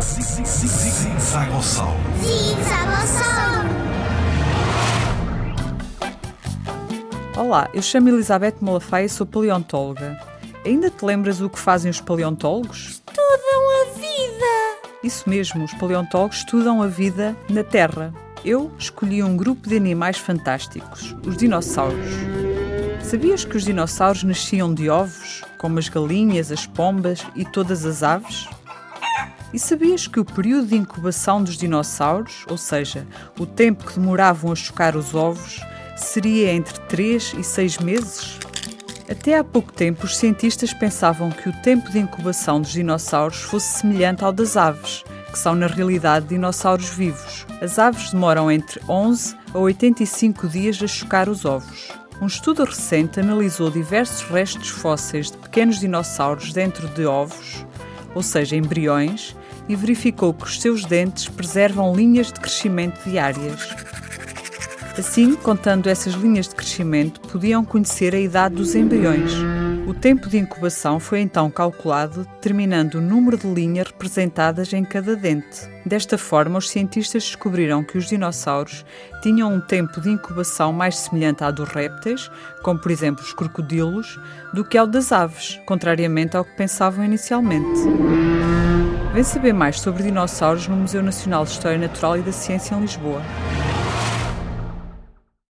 Zigzagossauro. Zigzagossauro. Olá, eu chamo Elizabeth Malafaia e sou paleontóloga. Ainda te lembras o que fazem os paleontólogos? Estudam a vida. Isso mesmo, os paleontólogos estudam a vida na Terra. Eu escolhi um grupo de animais fantásticos, os dinossauros. Sabias que os dinossauros nasciam de ovos, como as galinhas, as pombas e todas as aves? E sabias que o período de incubação dos dinossauros, ou seja, o tempo que demoravam a chocar os ovos, seria entre 3 e 6 meses? Até há pouco tempo, os cientistas pensavam que o tempo de incubação dos dinossauros fosse semelhante ao das aves, que são na realidade dinossauros vivos. As aves demoram entre 11 a 85 dias a chocar os ovos. Um estudo recente analisou diversos restos fósseis de pequenos dinossauros dentro de ovos, ou seja, embriões, e verificou que os seus dentes preservam linhas de crescimento diárias. Assim, contando essas linhas de crescimento, podiam conhecer a idade dos embriões. O tempo de incubação foi então calculado, determinando o número de linhas representadas em cada dente. Desta forma, os cientistas descobriram que os dinossauros tinham um tempo de incubação mais semelhante ao dos répteis, como por exemplo os crocodilos, do que ao das aves, contrariamente ao que pensavam inicialmente. Vem saber mais sobre dinossauros no Museu Nacional de História Natural e da Ciência em Lisboa.